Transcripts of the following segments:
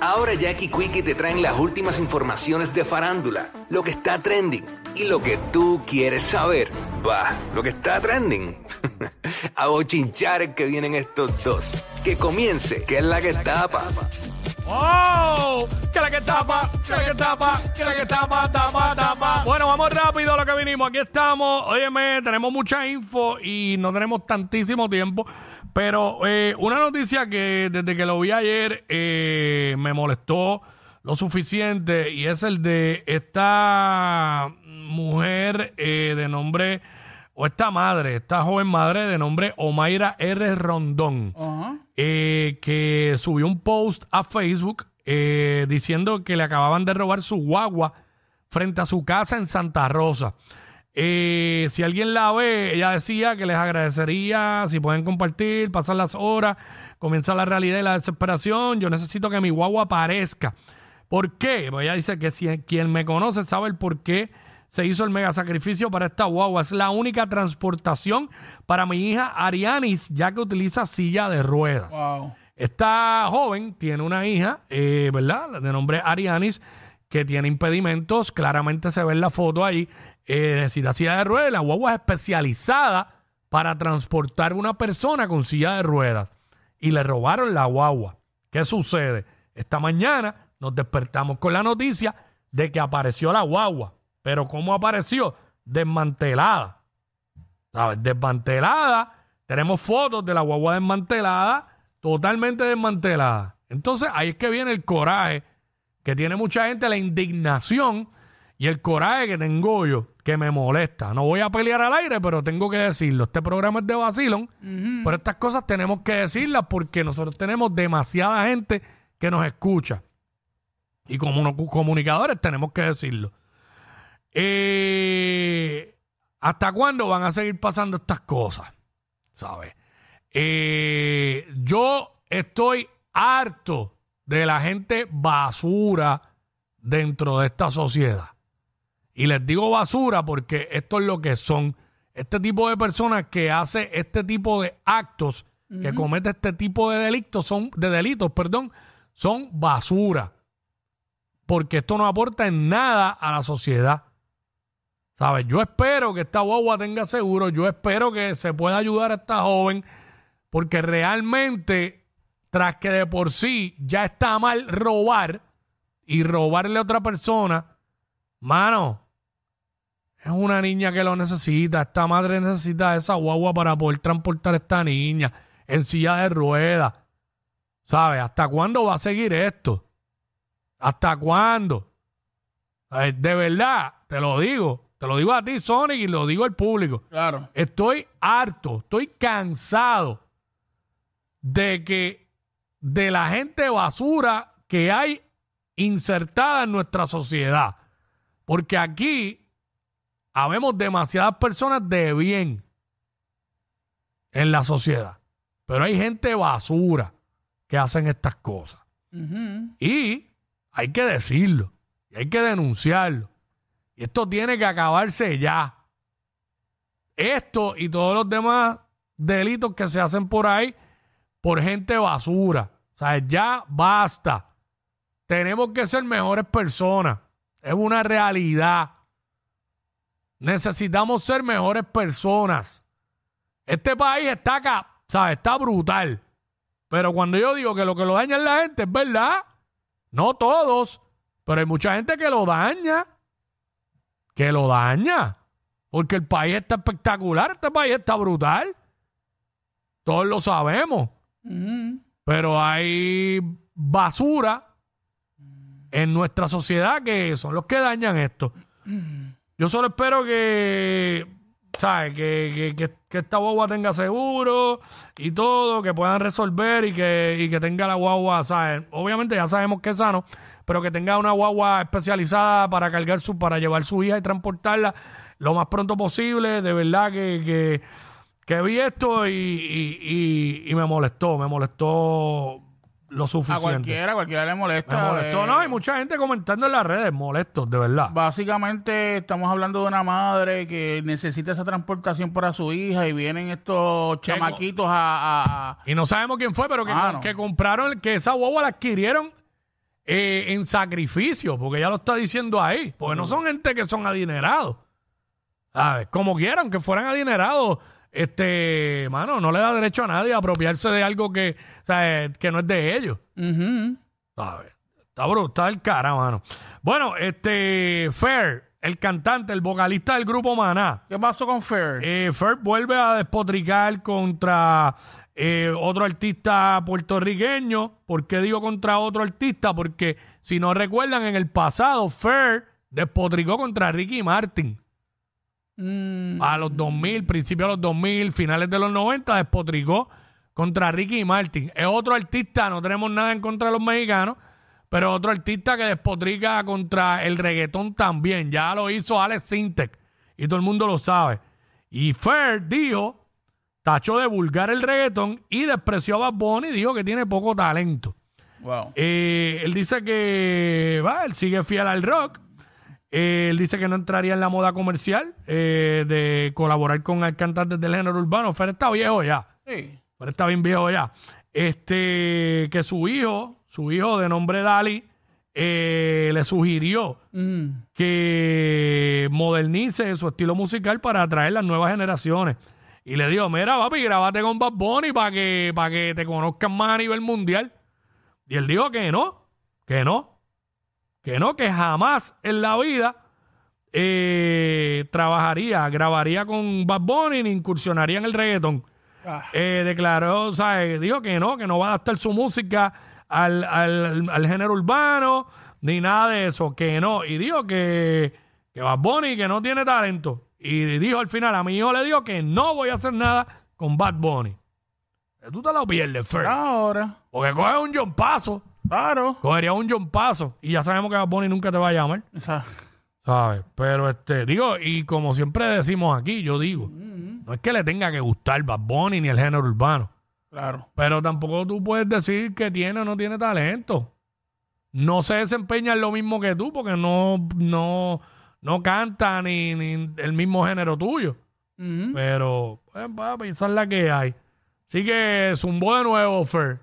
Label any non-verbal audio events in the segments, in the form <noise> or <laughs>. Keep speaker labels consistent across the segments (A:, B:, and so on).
A: Ahora Jackie Quickie te traen las últimas informaciones de farándula, lo que está trending y lo que tú quieres saber. Va, lo que está trending. <laughs> A bochinchar que vienen estos dos. Que comience, que es la que tapa.
B: ¡Oh! Que la que tapa, que la que tapa, que la que tapa, tapa, tapa. Bueno, vamos rápido a lo que vinimos. Aquí estamos. Óyeme, tenemos mucha info y no tenemos tantísimo tiempo. Pero eh, una noticia que desde que lo vi ayer eh, me molestó lo suficiente y es el de esta mujer eh, de nombre, o esta madre, esta joven madre de nombre Omaira R. Rondón, eh, que subió un post a Facebook eh, diciendo que le acababan de robar su guagua frente a su casa en Santa Rosa. Eh, si alguien la ve, ella decía que les agradecería si pueden compartir, pasar las horas, comienza la realidad y la desesperación. Yo necesito que mi guagua aparezca. ¿Por qué? Pues ella dice que si quien me conoce sabe el por qué se hizo el mega sacrificio para esta guagua. Es la única transportación para mi hija Arianis, ya que utiliza silla de ruedas. Esta joven tiene una hija, eh, ¿verdad? De nombre Arianis, que tiene impedimentos. Claramente se ve en la foto ahí. Eh, necesita silla de ruedas. La guagua es especializada para transportar una persona con silla de ruedas. Y le robaron la guagua. ¿Qué sucede? Esta mañana nos despertamos con la noticia de que apareció la guagua. Pero ¿cómo apareció? Desmantelada. ¿Sabes? Desmantelada. Tenemos fotos de la guagua desmantelada, totalmente desmantelada. Entonces ahí es que viene el coraje que tiene mucha gente, la indignación y el coraje que tengo yo, que me molesta. No voy a pelear al aire, pero tengo que decirlo. Este programa es de vacilón, pero estas cosas tenemos que decirlas porque nosotros tenemos demasiada gente que nos escucha. Y como no- comunicadores tenemos que decirlo. Eh, ¿Hasta cuándo van a seguir pasando estas cosas? ¿Sabes? Eh, yo estoy harto de la gente basura dentro de esta sociedad. Y les digo basura porque esto es lo que son. Este tipo de personas que hace este tipo de actos, que comete este tipo de delitos, son, de delitos, perdón, son basura. Porque esto no aporta en nada a la sociedad. ¿Sabes? Yo espero que esta guagua tenga seguro, yo espero que se pueda ayudar a esta joven, porque realmente, tras que de por sí ya está mal robar y robarle a otra persona, mano, es una niña que lo necesita, esta madre necesita esa guagua para poder transportar a esta niña en silla de ruedas. ¿Sabes? ¿Hasta cuándo va a seguir esto? ¿Hasta cuándo? ¿Sabes? De verdad, te lo digo. Te lo digo a ti, Sonic, y lo digo al público.
C: Claro.
B: Estoy harto, estoy cansado de que de la gente basura que hay insertada en nuestra sociedad. Porque aquí habemos demasiadas personas de bien en la sociedad. Pero hay gente basura que hacen estas cosas. Y hay que decirlo, y hay que denunciarlo. Y esto tiene que acabarse ya. Esto y todos los demás delitos que se hacen por ahí por gente basura. O sea, ya basta. Tenemos que ser mejores personas. Es una realidad. Necesitamos ser mejores personas. Este país está acá, ¿sabes? Está brutal. Pero cuando yo digo que lo que lo daña es la gente, es verdad. No todos, pero hay mucha gente que lo daña. Que lo daña. Porque el país está espectacular, este país está brutal. Todos lo sabemos. Pero hay basura en nuestra sociedad que son los que dañan esto. Yo solo espero que, ¿sabes? Que, que, que- que esta guagua tenga seguro y todo, que puedan resolver y que, y que tenga la guagua, ¿sabes? Obviamente ya sabemos que es sano, pero que tenga una guagua especializada para cargar su, para llevar su hija y transportarla lo más pronto posible. De verdad que, que, que vi esto y, y, y- y me molestó, me molestó lo
C: A
B: suficiente.
C: cualquiera, a cualquiera le
B: Me
C: molesta.
B: molestó,
C: eh,
B: no, hay mucha gente comentando en las redes, molestos, de verdad.
C: Básicamente estamos hablando de una madre que necesita esa transportación para su hija y vienen estos chamaquitos a... a- a-
B: Y no sabemos quién fue, pero que, que compraron, que esa guagua la adquirieron eh, en sacrificio, porque ya lo está diciendo ahí, porque no son gente que son adinerados. ¿Sabes? Como quieran, que fueran adinerados, este, mano, no le da derecho a nadie a apropiarse de algo que, o sea, que no es de ellos. Está brutal el cara, mano. Bueno, este, Fair, el cantante, el vocalista del grupo Maná.
C: ¿Qué pasó con Fair?
B: Eh, Ferb vuelve a despotricar contra eh, otro artista puertorriqueño. ¿Por qué digo contra otro artista? Porque si no recuerdan, en el pasado, Fer despotricó contra Ricky Martin.
C: Mm,
B: A los 2000, principios de los 2000, finales de los 90, despotricó contra Ricky Martin. Es otro artista, no tenemos nada en contra de los mexicanos, pero otro artista que despotrica contra el reggaetón también. Ya lo hizo Alex Sintek y todo el mundo lo sabe. Y Fer dijo, tachó de vulgar el reggaetón y despreció a Bad Bunny y dijo que tiene poco talento.
C: wow.
B: Eh, él dice que va, él sigue fiel al rock. Eh, él dice que no entraría en la moda comercial eh, de colaborar con cantantes del género urbano. Fer está viejo ya.
C: Sí.
B: Fer está bien viejo ya. Este, que su hijo, su hijo de nombre Dali, eh, le sugirió
C: Mm,
B: que modernice su estilo musical para atraer las nuevas generaciones. Y le dijo, mira, papi, grabate con Bad Bunny para que, para que te conozcan más a nivel mundial. Y él dijo que no, que no, que no, que jamás en la vida eh, trabajaría, grabaría con Bad Bunny ni incursionaría en el reggaetón.
C: Ah.
B: Eh, declaró, o sea, eh, dijo que no, que no va a adaptar su música al, al- al género urbano, ni nada de eso, que no. Y dijo que, que Bad Bunny que no tiene talento. Y dijo al final, a mi hijo le dijo que no voy a hacer nada con Bad Bunny. Eh, Tú te lo pierdes, Fer.
C: Ahora,
B: Porque coge un John Paso,
C: claro.
B: cogería un John Paso. Y ya sabemos que Bad Bunny nunca te va a llamar.
C: O sea,
B: ¿Sabes? Pero este, digo, y como siempre decimos aquí, yo digo, no es que le tenga que gustar Bad Bunny ni el género urbano.
C: claro.
B: Pero tampoco tú puedes decir que tiene o no tiene talento. No se desempeña en lo mismo que tú porque no, no, no canta ni, ni el mismo género tuyo.
C: Ujú.
B: Pero, pues, va a pensar la que hay. Así que zumbó de nuevo, Fer.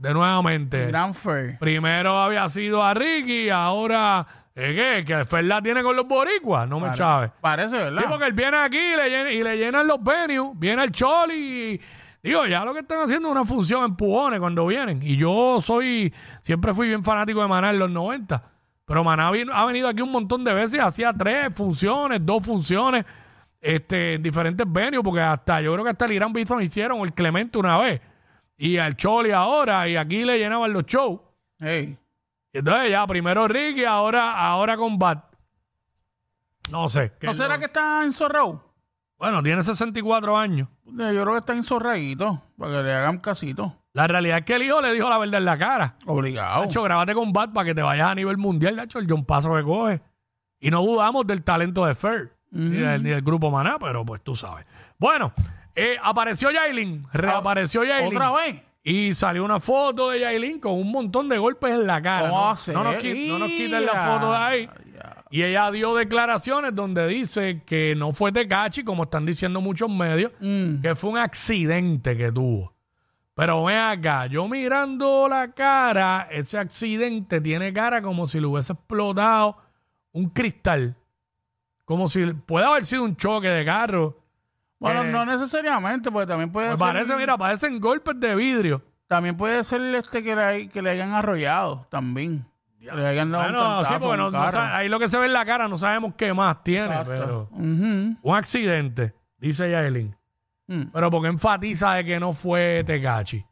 B: De nuevamente.
C: Gran Fair.
B: Primero había sido a Ricky, ahora, ¿eh, ¿qué? Que Fer la tiene con los boricuas. No me chaves.
C: Parece,
B: Sí,
C: ¿verdad?
B: porque él viene aquí y le, llena- y le llenan los venues, viene el Choli y digo, ya lo que están haciendo es una función en pujones cuando vienen. Y yo soy, siempre fui bien fanático de Maná en los 90. Pero Maná vino- ha venido aquí un montón de veces, hacía tres funciones, dos funciones, este, en diferentes venues, porque hasta, yo creo que hasta el Irán Bison hicieron, o el Clemente una vez, y al Choli ahora, y aquí le llenaban los shows.
C: Hey.
B: Y entonces ya, primero Ricky, ahora, ahora con Bat. No sé.
C: ¿No será que está enzorrado?
B: Bueno, tiene 64 años.
C: Yo creo que está enzorradito, para que le hagan casito.
B: La realidad es que el hijo le dijo la verdad en la cara.
C: Obligado.
B: Nacho, grábate con Bat para que te vayas a nivel mundial, Nacho, el John Paso que coge. Y no dudamos del talento de Fer, ni, del, ni del grupo Maná, pero pues tú sabes. Bueno, eh, apareció Yailin, reapareció Yailin.
C: ¿Otra vez?
B: Y salió una foto de Yailin con un montón de golpes en la cara.
C: ¿Cómo
B: No, nos, qui- no nos quiten la foto de ahí. Y ella dio declaraciones donde dice que no fue Tecachi, como están diciendo muchos medios,
C: Mm.
B: que fue un accidente que tuvo. Pero ven acá, yo mirando la cara, ese accidente tiene cara como si le hubiese explotado un cristal. Como si puede haber sido un choque de carro.
C: Bueno,
B: Eh,
C: no necesariamente, porque también puede ser.
B: parece, mira, parecen golpes de vidrio.
C: También puede ser este que le, que le hayan arrollado, también. Que le hayan dado
B: Bueno,
C: un
B: sí, porque no- no ahí lo que se ve en la cara no sabemos qué más tiene, pero un accidente, dice Yaelin.
C: Mm.
B: Pero porque enfatiza de que no fue Tecachi.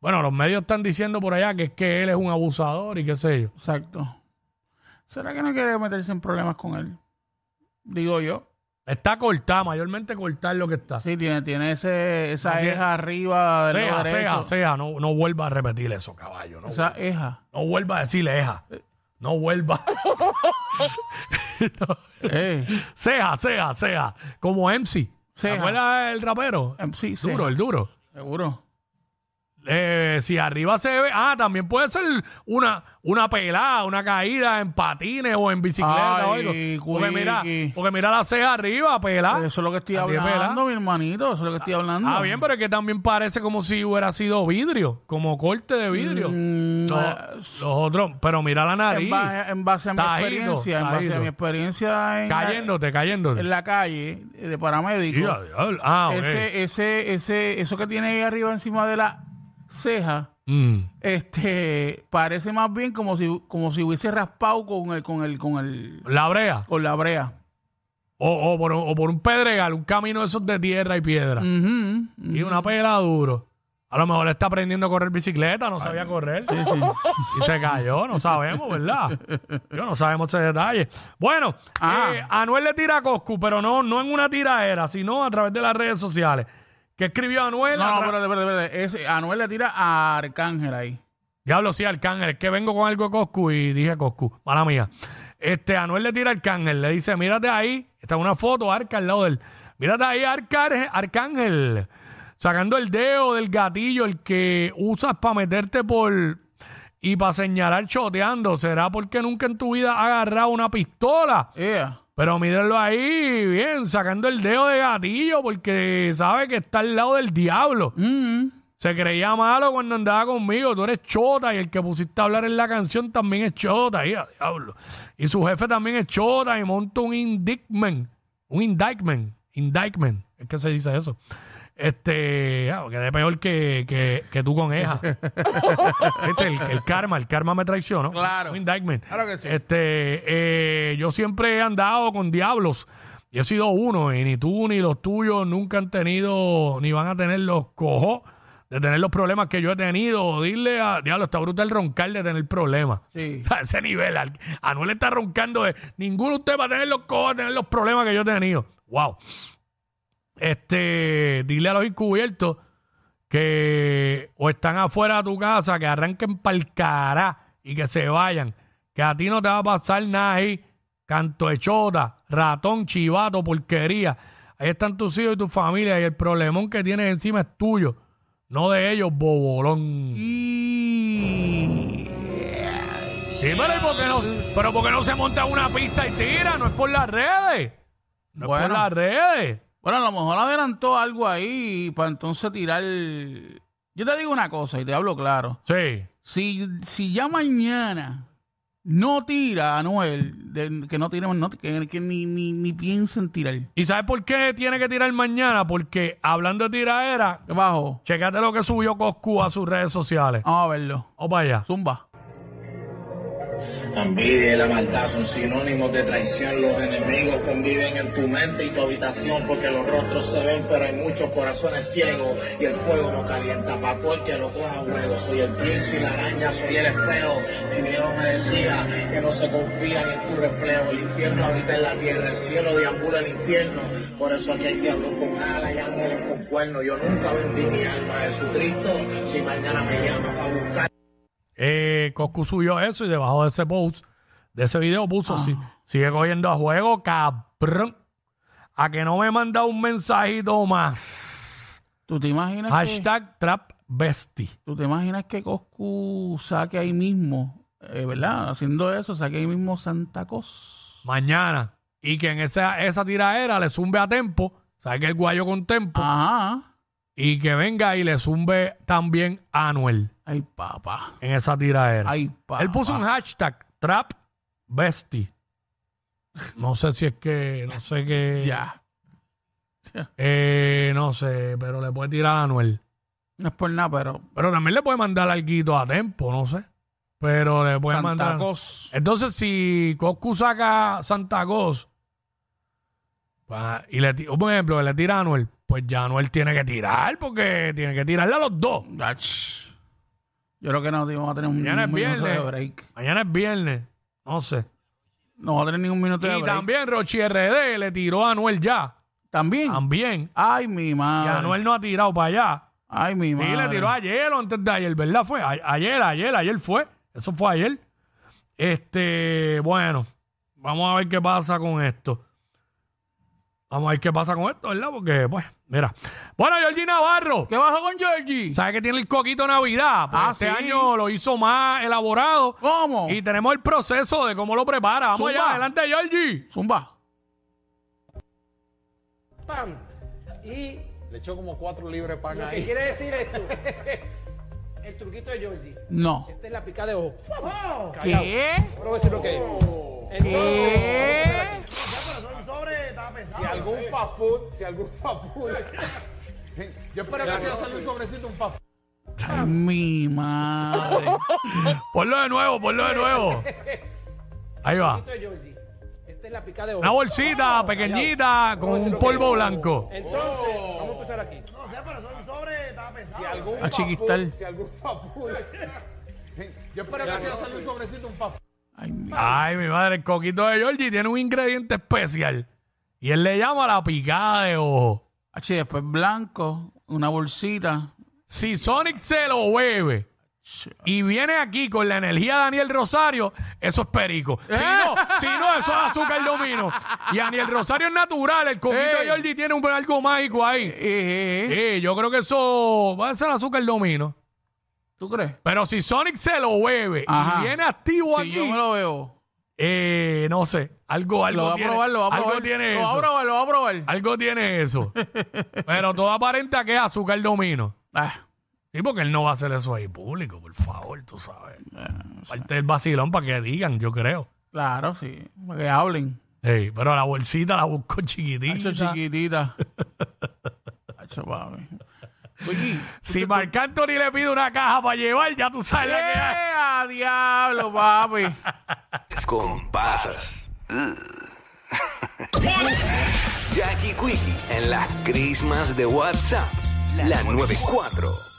B: Bueno, los medios están diciendo por allá que es que él es un abusador y qué sé yo.
C: Exacto. ¿Será que no quiere meterse en problemas con él? Digo yo.
B: Está cortada, mayormente cortar lo que está.
C: Sí, tiene, tiene ese, esa eja arriba del
B: Ceja,
C: lado derecho.
B: ceja, ceja. No, no vuelva a repetir eso, caballo. No,
C: Esa eja.
B: no vuelva a decirle eja. No vuelva. <laughs>
C: Eh,
B: ceja, ceja, ceja. Como MC. ¿Te
C: Ceja.
B: acuerdas el rapero?
C: em, sí,
B: Duro,
C: ceja.
B: el duro.
C: Seguro.
B: Eh, si arriba se ve, ah, también puede ser una, una pelada, una caída en patines o en bicicleta o algo.
C: Ay,
B: Porque mira, porque mira la ceja arriba, pelada.
C: Eso es lo que estoy hablando, mi hermanito. Eso es lo que estoy hablando.
B: Ah, bien, pero es que también parece como si hubiera sido vidrio, como corte de vidrio.
C: Mm,
B: Los-
C: eh,
B: los otros, pero mira la nariz.
C: en, base, en base a mi
B: Tajito,
C: experiencia, en base a mi experiencia en, la,
B: Cayéndote, cayéndote.
C: en la calle eh, de paramédico.
B: Ah,
C: ese, ese, ese, eso que tiene ahí arriba encima de la ceja,
B: Mm.
C: este, parece más bien como si, como si hubiese raspado con el, con el, con el,
B: La brea.
C: con la brea.
B: O, o por, o por un pedregal, un camino de esos de tierra y piedra. Y una pela duro. A lo mejor está aprendiendo a correr bicicleta, no sabía correr.
C: Sí, sí.
B: Y se cayó, no sabemos, ¿verdad? Yo no sabemos ese detalle. Bueno,
C: Ah.
B: eh, Anuel le tira a Coscu, pero no, no en una tiraera, sino a través de las redes sociales. ¿Qué escribió Anuel?
C: No, no, espérate, espérate, espérate. Ese, Anuel le tira a Arcángel ahí.
B: Diablo, sí, Arcángel. Es que vengo con algo de Coscu y dije Coscu. Mala mía. Este, Anuel le tira a Arcángel. Le dice, mírate ahí. Está una foto, Arca al lado de él. Mírate ahí, Arca- Arcángel. Sacando el dedo del gatillo, el que usas para meterte por... Y para señalar choteando. ¿Será porque nunca en tu vida has agarrado una pistola?
C: Yeah.
B: Pero mírenlo ahí, bien, sacando el dedo de gatillo porque sabe que está al lado del diablo.
C: Mm.
B: Se creía malo cuando andaba conmigo. Tú eres chota y el que pusiste a hablar en la canción también es chota. Y, diablo. y su jefe también es chota y monta un indictment. Un indictment. Indictment. Es que se dice eso. Este, ah, quedé peor que, que, que tú con Eja. <laughs> Este, el, el karma, el karma me traicionó.
C: Claro.
B: Un indictment.
C: Claro que sí.
B: Este, eh, yo siempre he andado con diablos. Y he sido uno, y ni tú ni los tuyos nunca han tenido, ni van a tener los cojos de tener los problemas que yo he tenido. Dile a Diablo, está brutal roncar de tener problemas.
C: Sí. <laughs>
B: A ese nivel. Al- Anuel está roncando de ninguno de ustedes va a tener los cojos de tener los problemas que yo he tenido. Wow. Este, dile a los encubiertos que o están afuera de tu casa, que arranquen pa'l cará y que se vayan. Que a ti no te va a pasar nada ahí. Canto de chota, ratón, chivato, porquería. Ahí están tus hijos y tu familia y el problemón que tienes encima es tuyo, no de ellos, bobolón.
C: Y...
B: Sí, pero, ¿y por qué no, pero ¿por qué no se monta una pista y tira? No es por las redes. No es por las redes.
C: Bueno, a lo mejor adelantó algo ahí para entonces tirar... Yo te digo una cosa y te hablo claro.
B: Sí.
C: Si, si ya mañana no tira Anuel, de- que no tire, no, que, que ni, ni, ni piensen tirar.
B: ¿Y sabes por qué tiene que tirar mañana? Porque hablando de tiraera,
C: ¿Qué bajo?
B: checate lo que subió Coscu a sus redes sociales.
C: Vamos a verlo.
B: O para allá.
C: Zumba.
D: La envidia y la maldad son sinónimos de traición. Los enemigos conviven en tu mente y tu habitación porque los rostros se ven, pero hay muchos corazones ciegos y el fuego no calienta. Pa' todo el que lo coja juego. Soy el príncipe la araña, soy el espejo. Mi viejo me decía que no se confían en tu reflejo. El infierno habita en la tierra, el cielo deambula el infierno. Por eso aquí hay diablos con alas y ángeles con cuernos. Yo nunca vendí mi alma a Jesucristo. Si mañana me llama para buscar.
B: Eh, Coscu subió eso y debajo de ese post, de ese video puso, sí, sigue cogiendo a juego, cabrón. A que no me manda un mensajito más.
C: ¿Tú te imaginas que,
B: Hashtag Trap Bestie.
C: tú te imaginas que Coscu saque ahí mismo, eh, ¿verdad? Haciendo eso, saque ahí mismo Santa Cos.
B: Mañana. Y que en esa, esa tiraera le zumbe a Tempo, saque el guayo con Tempo,
C: Ajá.
B: Y que venga y le zumbe también Anuel
C: Ay, papá.
B: en esa tiraera.
C: Ay, papá.
B: Él puso un hashtag Trap Bestie. No sé si es que, no sé qué. <laughs>
C: Ya.
B: Eh, no sé, pero le puede tirar a Anuel.
C: No es por nada, pero
B: Pero también le puede mandar algo a Tempo, no sé. Pero le puede
C: Santa
B: mandar.
C: Cos.
B: Entonces, si Coscu saca Santa Cos pa- y le ti- por ejemplo, le tira a Anuel, pues ya Anuel tiene que tirar, porque tiene que tirarle a los dos.
C: Yo creo que no vamos a tener un,
B: Mañana es
C: un minuto de
B: viernes.
C: break.
B: Mañana es viernes, no sé.
C: No vamos a tener ningún minuto de
B: Y
C: break.
B: también Rochi RD le tiró a Anuel ya.
C: ¿También?
B: También.
C: Ay, mi
B: Y
C: madre.
B: Anuel no ha tirado para allá.
C: Ay, mi
B: Sí,
C: madre.
B: le tiró ayer o antes de ayer, ¿verdad? Fue A- ayer, ayer, ayer fue. Eso fue ayer. Este, bueno, vamos a ver qué pasa con esto. Vamos a ver qué pasa con esto, ¿verdad? Porque, pues, mira. Bueno, Georgie Navarro.
C: ¿Qué pasó con Georgie?
B: ¿Sabes que tiene el coquito Navidad? Pues
C: Ah,
B: este
C: sí.
B: año lo hizo más elaborado.
C: ¿Cómo?
B: Y tenemos el proceso de cómo lo prepara. Vamos
C: Zumba.
B: allá, adelante, Georgie.
C: Zumba.
E: pan. Y
F: Le echó como cuatro libres pan
E: lo que
F: ahí.
E: quiere decir esto, <laughs> el truquito de Georgie.
C: No.
E: Esta es la pica de ojo.
C: ¿Qué?
E: Ahora voy a decir lo que es.
C: ¿Qué?
F: Si algún fast food, si algún fast food. <laughs> Yo espero que sea hacerle un sobrecito un fast food.
C: Ay, mi madre.
B: Ponlo de nuevo, ponlo de nuevo. Ahí va.
E: Georgie. Esta es la pica de.
B: Una bolsita pequeñita con un polvo blanco.
E: Entonces, vamos a empezar aquí.
F: Si algún
C: A
F: fast
C: chiquistar.
F: food, si algún fast food. <laughs> Yo espero que sea hacerle un sobrecito un fast food.
C: Ay, mi-
B: Ay, mi madre, el coquito de Georgie tiene un ingrediente especial. Y él le llama la picada de ojo.
C: H, después blanco, una bolsita.
B: Si Sonic se lo bebe y viene aquí con la energía de Daniel Rosario, eso es perico. <laughs> Si no, si no, eso es azúcar domino. Y Daniel Rosario es natural, el coquito de. Georgie tiene un algo mágico ahí. Sí, yo creo que eso va a ser azúcar domino.
C: ¿Tú crees?
B: Pero si Sonic se lo bebe
C: Ajá.
B: y viene activo
C: Si
B: aquí,
C: yo me lo veo.
B: eh, no sé, algo, algo
C: Lo va a
B: tiene,
C: probar, lo va a
B: algo
C: probar.
B: tiene
C: Lo va a
B: eso.
C: probar, lo va a probar.
B: Algo tiene eso. <laughs> Pero todo aparenta que es azúcar domino.
C: Ah,
B: Sí, porque él no va a hacer eso ahí público, por favor, tú sabes. Parte del vacilón para que digan, yo creo.
C: claro, sí. Para que hablen.
B: Ey, pero la bolsita la busco chiquitita.
C: Hacho chiquitita. <laughs> Hacho, papi.
B: Si Marc Anthony le pide una caja para llevar, ya tú sabes la que hay.
C: ¡Eh, a diablo, papi! <laughs>
A: Con pasas. <laughs> Jackie Quickie en las crismas de WhatsApp. La 94.